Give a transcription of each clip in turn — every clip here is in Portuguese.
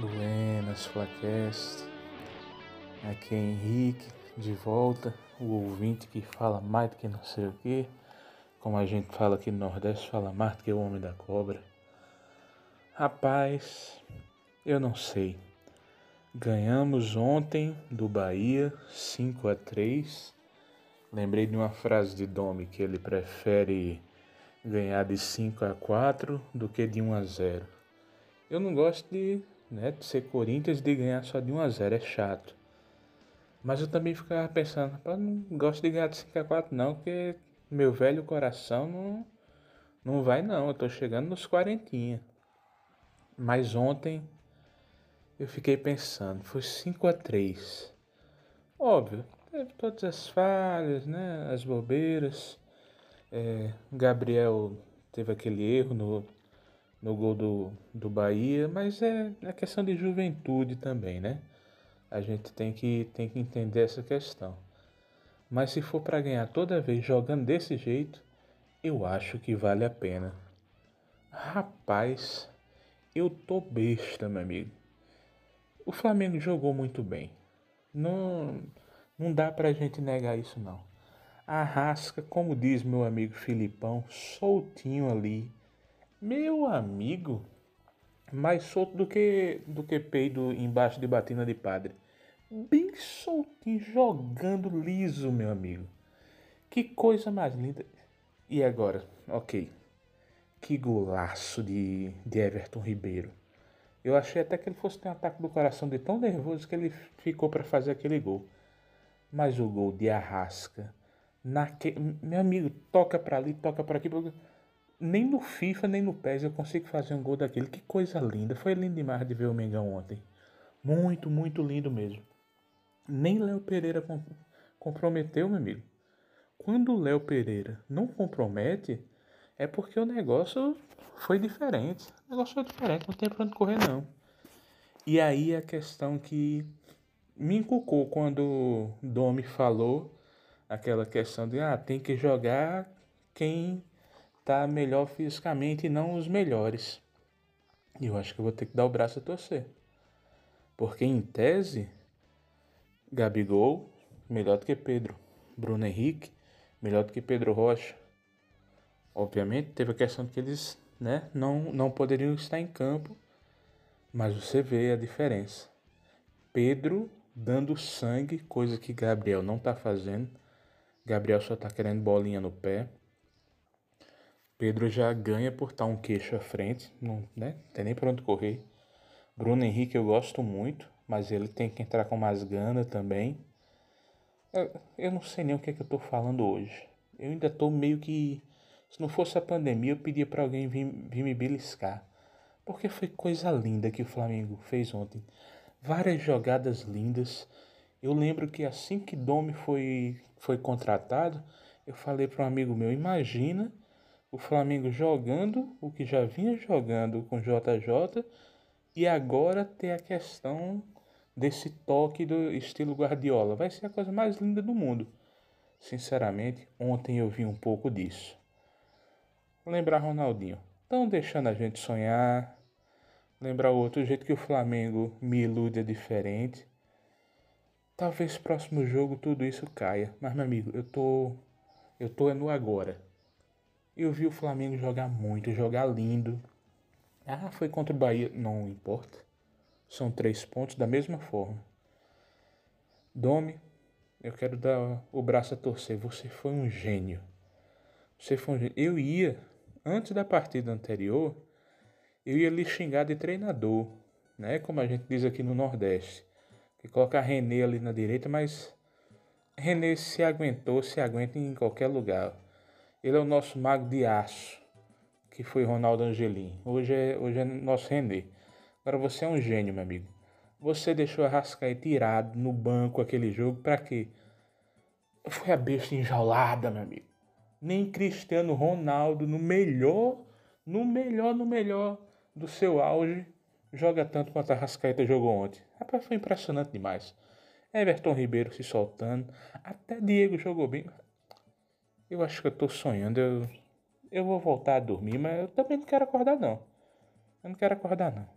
Buenas, Flacast. Aqui é Henrique, de volta, o ouvinte que fala mais do que não sei o que. Como a gente fala aqui no Nordeste, fala mais do que o homem da cobra. Rapaz, eu não sei. Ganhamos ontem do Bahia 5 a 3. Lembrei de uma frase de Domi que ele prefere ganhar de 5 a 4 do que de 1 a 0. Eu não gosto de né? De ser Corinthians de ganhar só de 1 a 0 é chato. Mas eu também ficava pensando, eu não gosto de ganhar de 5 a 4 não, porque meu velho coração não, não vai não, eu tô chegando nos quarentinha. Mas ontem eu fiquei pensando, foi 5 a 3 Óbvio, teve todas as falhas, né? As bobeiras. É, Gabriel teve aquele erro no, no gol do, do Bahia, mas é, é questão de juventude também, né? A gente tem que, tem que entender essa questão. Mas se for para ganhar toda vez jogando desse jeito, eu acho que vale a pena. Rapaz, eu tô besta, meu amigo. O Flamengo jogou muito bem. Não, não dá pra gente negar isso não. A rasca, como diz meu amigo Filipão, soltinho ali, meu amigo, mais solto do que do que peido embaixo de batina de padre. Bem soltinho, jogando liso, meu amigo. Que coisa mais linda. E agora, ok. Que golaço de, de Everton Ribeiro. Eu achei até que ele fosse ter um ataque do coração de tão nervoso que ele ficou para fazer aquele gol. Mas o gol de Arrasca, naque... meu amigo, toca para ali, toca para aqui. Porque nem no FIFA, nem no PES eu consigo fazer um gol daquele. Que coisa linda. Foi lindo demais de ver o Mengão ontem. Muito, muito lindo mesmo. Nem Léo Pereira comprometeu, meu amigo. Quando o Léo Pereira não compromete, é porque o negócio foi diferente. O negócio foi diferente, não tem pra onde correr não. E aí a questão que me inculcou quando Domi falou aquela questão de ah, tem que jogar quem tá melhor fisicamente e não os melhores. E eu acho que eu vou ter que dar o braço a torcer. Porque em tese, Gabigol melhor do que Pedro. Bruno Henrique melhor do que Pedro Rocha. Obviamente teve a questão de que eles né, não, não poderiam estar em campo, mas você vê a diferença. Pedro dando sangue, coisa que Gabriel não está fazendo. Gabriel só está querendo bolinha no pé. Pedro já ganha por estar um queixo à frente, não né? tem nem para onde correr. Bruno Henrique eu gosto muito, mas ele tem que entrar com mais gana também. Eu, eu não sei nem o que é que eu estou falando hoje. Eu ainda estou meio que. Se não fosse a pandemia, eu pedia para alguém vir, vir me beliscar. Porque foi coisa linda que o Flamengo fez ontem. Várias jogadas lindas. Eu lembro que assim que Domi foi, foi contratado, eu falei para um amigo meu: imagina o Flamengo jogando o que já vinha jogando com JJ e agora ter a questão desse toque do estilo Guardiola. Vai ser a coisa mais linda do mundo. Sinceramente, ontem eu vi um pouco disso. Lembrar Ronaldinho. Estão deixando a gente sonhar. Lembrar o outro jeito que o Flamengo me ilude é diferente. Talvez próximo jogo tudo isso caia. Mas meu amigo, eu tô. Eu tô é no agora. Eu vi o Flamengo jogar muito, jogar lindo. Ah, foi contra o Bahia. Não importa. São três pontos da mesma forma. Domi, eu quero dar o braço a torcer. Você foi um gênio. Você foi um gênio. Eu ia, antes da partida anterior, eu ia lhe xingar de treinador, né? Como a gente diz aqui no Nordeste. Que coloca René ali na direita, mas René se aguentou, se aguenta em qualquer lugar. Ele é o nosso mago de aço, que foi Ronaldo Angelim. Hoje é, hoje é nosso René. Agora você é um gênio, meu amigo. Você deixou a Rascaeta tirado no banco aquele jogo para quê? Foi a besta enjaulada, meu amigo. Nem Cristiano Ronaldo, no melhor, no melhor, no melhor do seu auge, joga tanto quanto a Rascaeta jogou ontem. Rapaz, foi impressionante demais. Everton Ribeiro se soltando. Até Diego jogou bem. Eu acho que eu tô sonhando. Eu, eu vou voltar a dormir, mas eu também não quero acordar, não. Eu não quero acordar, não.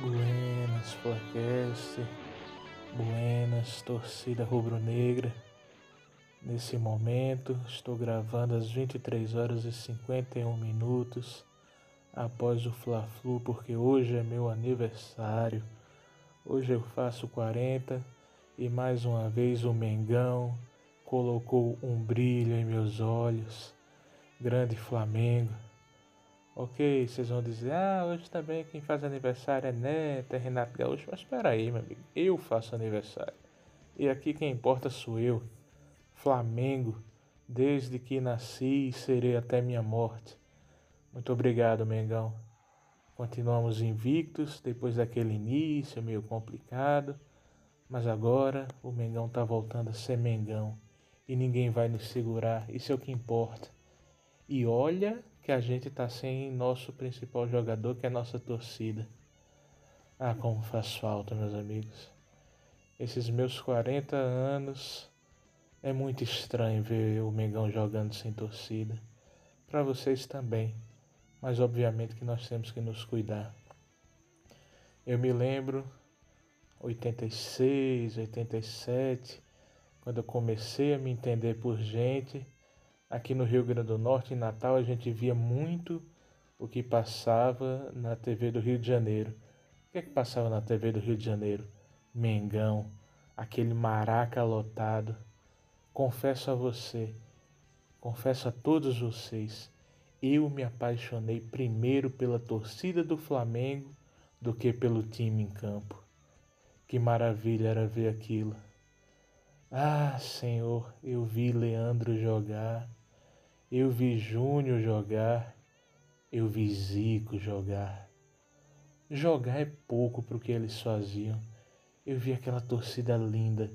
Buenas, Flacast. Buenas, torcida rubro-negra. Nesse momento, estou gravando às 23 horas e 51 minutos após o Fla-Flu, porque hoje é meu aniversário. Hoje eu faço 40 e mais uma vez o Mengão colocou um brilho em meus olhos. Grande Flamengo. Ok, vocês vão dizer, ah, hoje também quem faz aniversário é Neto, é Renato Gaúcho. Mas espera aí, meu amigo, eu faço aniversário. E aqui quem importa sou eu. Flamengo, desde que nasci e serei até minha morte. Muito obrigado, Mengão. Continuamos invictos depois daquele início meio complicado, mas agora o Mengão tá voltando a ser Mengão e ninguém vai nos segurar, isso é o que importa. E olha que a gente está sem nosso principal jogador, que é a nossa torcida. Ah, como faz falta, meus amigos. Esses meus 40 anos é muito estranho ver o Mengão jogando sem torcida. Para vocês também, mas obviamente que nós temos que nos cuidar. Eu me lembro 86, 87, quando eu comecei a me entender por gente Aqui no Rio Grande do Norte, em Natal, a gente via muito o que passava na TV do Rio de Janeiro. O que é que passava na TV do Rio de Janeiro? Mengão, aquele maraca lotado. Confesso a você, confesso a todos vocês, eu me apaixonei primeiro pela torcida do Flamengo do que pelo time em campo. Que maravilha era ver aquilo. Ah, Senhor, eu vi Leandro jogar, eu vi Júnior jogar, eu vi Zico jogar. Jogar é pouco para o que eles faziam. Eu vi aquela torcida linda,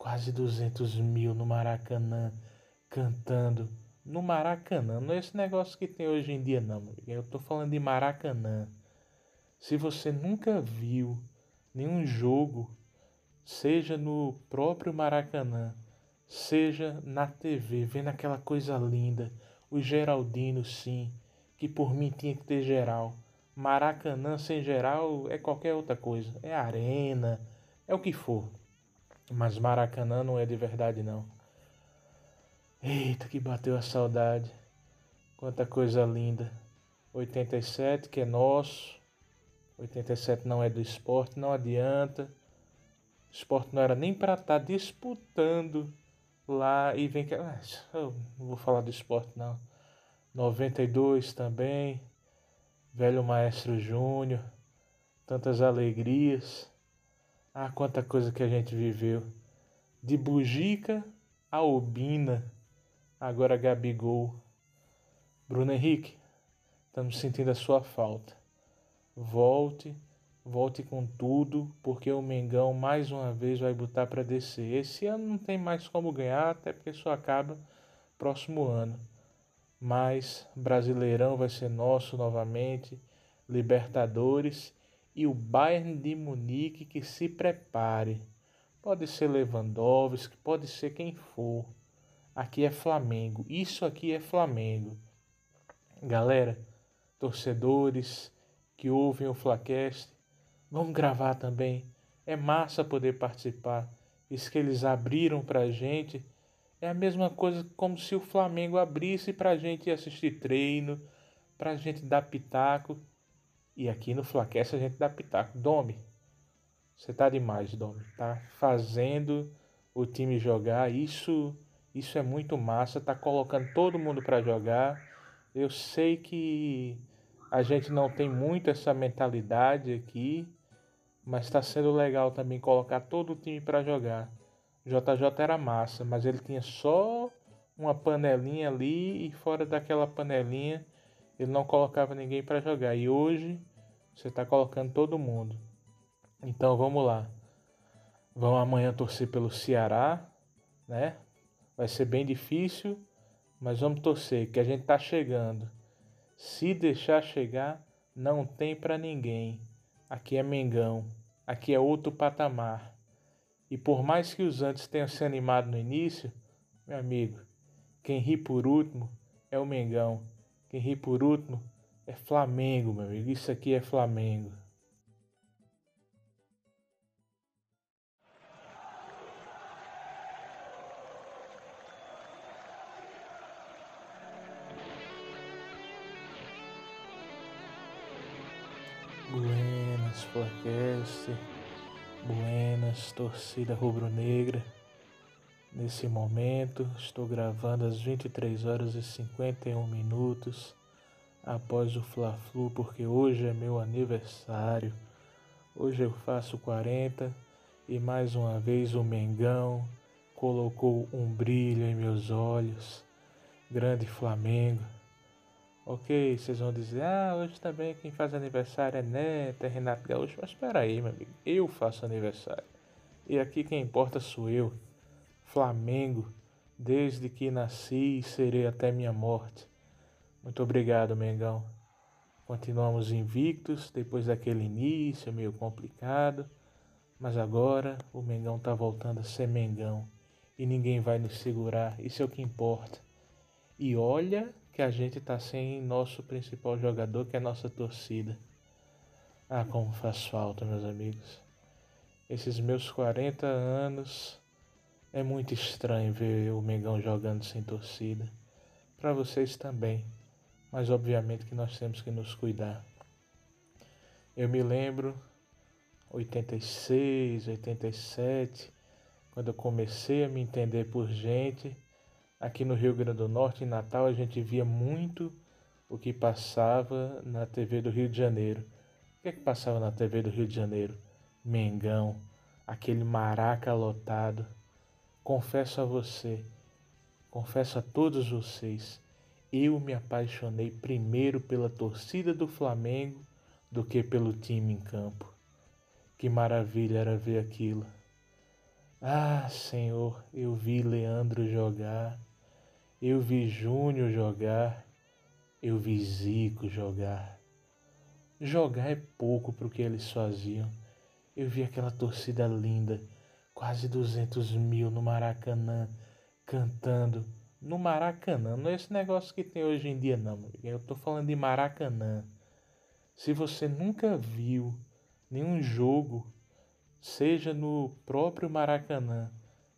quase 200 mil no Maracanã, cantando. No Maracanã, não é esse negócio que tem hoje em dia, não. Eu tô falando de Maracanã. Se você nunca viu nenhum jogo, seja no próprio Maracanã, seja na TV, vendo aquela coisa linda, o Geraldino, sim, que por mim tinha que ter geral. Maracanã sem geral é qualquer outra coisa, é arena, é o que for. Mas Maracanã não é de verdade não. Eita, que bateu a saudade. Quanta coisa linda. 87 que é nosso. 87 não é do esporte, não adianta. O esporte não era nem para estar tá disputando lá e vem que. Ah, eu não vou falar do esporte não. 92 também. Velho Maestro Júnior. Tantas alegrias. Ah, quanta coisa que a gente viveu. De Bugica a Obina. Agora Gabigol. Bruno Henrique, estamos sentindo a sua falta. Volte volte com tudo, porque o Mengão mais uma vez vai botar para descer. Esse ano não tem mais como ganhar, até porque só acaba próximo ano. Mas Brasileirão vai ser nosso novamente, Libertadores e o Bayern de Munique que se prepare. Pode ser Lewandowski, pode ser quem for. Aqui é Flamengo. Isso aqui é Flamengo. Galera, torcedores que ouvem o Flacast, Vamos gravar também. É massa poder participar. Isso que eles abriram pra gente é a mesma coisa como se o Flamengo abrisse pra gente assistir treino, pra gente dar pitaco. E aqui no Flaquece a gente dá pitaco. Domi, você tá demais, Domi. Tá fazendo o time jogar. Isso, isso é muito massa. Tá colocando todo mundo para jogar. Eu sei que a gente não tem muito essa mentalidade aqui mas está sendo legal também colocar todo o time para jogar. JJ era massa, mas ele tinha só uma panelinha ali e fora daquela panelinha ele não colocava ninguém para jogar. E hoje você está colocando todo mundo. Então vamos lá. Vamos amanhã torcer pelo Ceará, né? Vai ser bem difícil, mas vamos torcer que a gente tá chegando. Se deixar chegar, não tem para ninguém. Aqui é Mengão, aqui é outro patamar. E por mais que os antes tenham se animado no início, meu amigo, quem ri por último é o Mengão. Quem ri por último é Flamengo, meu amigo. Isso aqui é Flamengo. Buenas, podcast. Buenas, torcida rubro-negra. Nesse momento, estou gravando às 23 horas e 51 minutos após o Fla-Flu, porque hoje é meu aniversário. Hoje eu faço 40 e mais uma vez o Mengão colocou um brilho em meus olhos. Grande Flamengo. Ok, vocês vão dizer, ah, hoje também quem faz aniversário é Neto, é Renato Gaúcho. Mas espera aí, meu amigo, eu faço aniversário. E aqui quem importa sou eu. Flamengo, desde que nasci e serei até minha morte. Muito obrigado, Mengão. Continuamos invictos depois daquele início meio complicado, mas agora o Mengão está voltando a ser Mengão e ninguém vai nos segurar, isso é o que importa. E olha que a gente está sem nosso principal jogador, que é a nossa torcida. Ah, como faz falta, meus amigos. Esses meus 40 anos é muito estranho ver o Mengão jogando sem torcida. Para vocês também, mas obviamente que nós temos que nos cuidar. Eu me lembro 86, 87, quando eu comecei a me entender por gente Aqui no Rio Grande do Norte, em Natal, a gente via muito o que passava na TV do Rio de Janeiro. O que é que passava na TV do Rio de Janeiro? Mengão, aquele maraca lotado. Confesso a você, confesso a todos vocês, eu me apaixonei primeiro pela torcida do Flamengo do que pelo time em campo. Que maravilha era ver aquilo. Ah, Senhor, eu vi Leandro jogar. Eu vi Júnior jogar, eu vi Zico jogar. Jogar é pouco para o que eles faziam. Eu vi aquela torcida linda, quase 200 mil no Maracanã, cantando. No Maracanã, não é esse negócio que tem hoje em dia, não. Eu tô falando de Maracanã. Se você nunca viu nenhum jogo, seja no próprio Maracanã,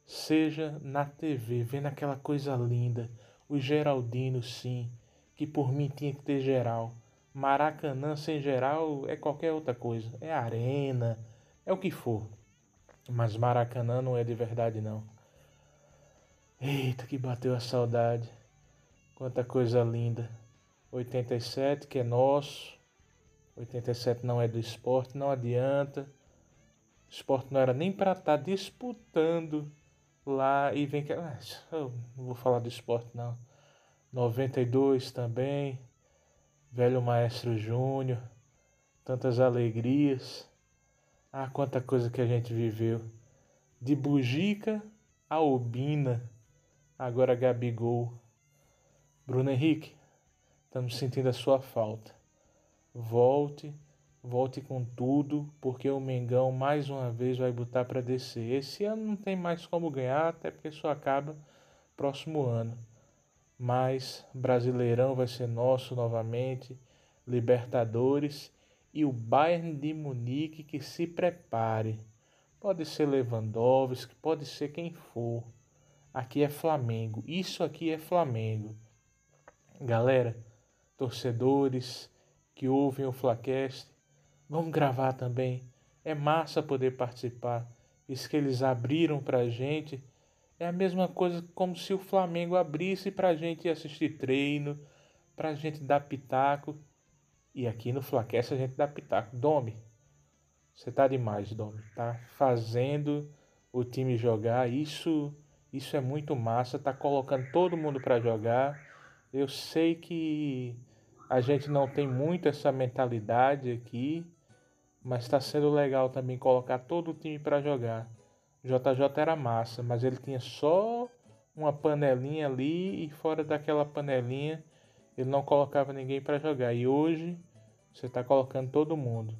seja na TV, vendo aquela coisa linda, o Geraldino, sim, que por mim tinha que ter geral. Maracanã sem geral é qualquer outra coisa, é arena, é o que for. Mas Maracanã não é de verdade não. Eita, que bateu a saudade. Quanta coisa linda. 87 que é nosso. 87 não é do esporte, não adianta. O esporte não era nem para estar tá disputando lá e vem que. Ah, eu não vou falar do esporte não. 92 também. Velho Maestro Júnior. Tantas alegrias. Ah, quanta coisa que a gente viveu. De Bugica a Obina. Agora Gabigol. Bruno Henrique, estamos sentindo a sua falta. Volte volte com tudo, porque o Mengão mais uma vez vai botar para descer. Esse ano não tem mais como ganhar, até porque só acaba próximo ano. Mas Brasileirão vai ser nosso novamente, Libertadores e o Bayern de Munique que se prepare. Pode ser Lewandowski, pode ser quem for. Aqui é Flamengo. Isso aqui é Flamengo. Galera, torcedores que ouvem o Flacast, Vamos gravar também. É massa poder participar. Isso que eles abriram pra gente é a mesma coisa como se o Flamengo abrisse pra gente assistir treino, pra gente dar pitaco. E aqui no Flaquece a gente dá pitaco. Domi, você tá demais, Domi. Tá fazendo o time jogar. Isso, isso é muito massa. Tá colocando todo mundo para jogar. Eu sei que a gente não tem muito essa mentalidade aqui mas está sendo legal também colocar todo o time para jogar. JJ era massa, mas ele tinha só uma panelinha ali e fora daquela panelinha ele não colocava ninguém para jogar. E hoje você está colocando todo mundo.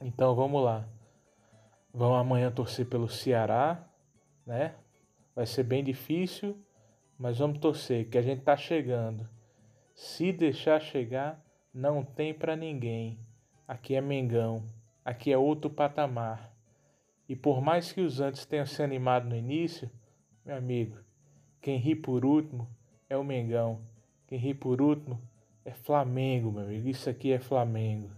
Então vamos lá. Vamos amanhã torcer pelo Ceará, né? Vai ser bem difícil, mas vamos torcer que a gente tá chegando. Se deixar chegar, não tem para ninguém. Aqui é Mengão, aqui é outro patamar. E por mais que os antes tenham se animado no início, meu amigo, quem ri por último é o Mengão. Quem ri por último é Flamengo, meu amigo. Isso aqui é Flamengo.